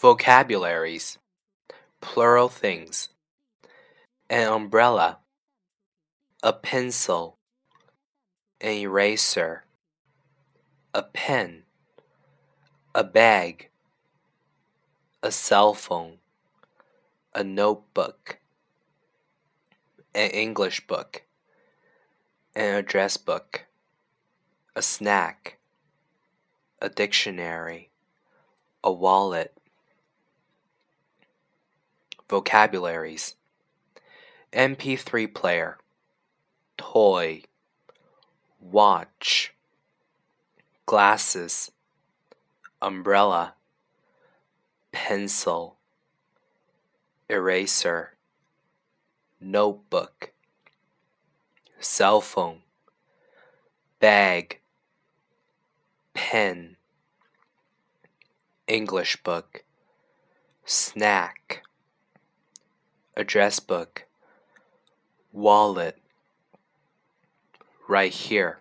Vocabularies Plural things An umbrella, a pencil, an eraser, a pen, a bag, a cell phone, a notebook, an English book, an address book, a snack, a dictionary, a wallet. Vocabularies. MP3 player, toy, watch, glasses, umbrella, pencil, eraser, notebook, cell phone, bag, pen, English book, snack, address book, wallet, right here.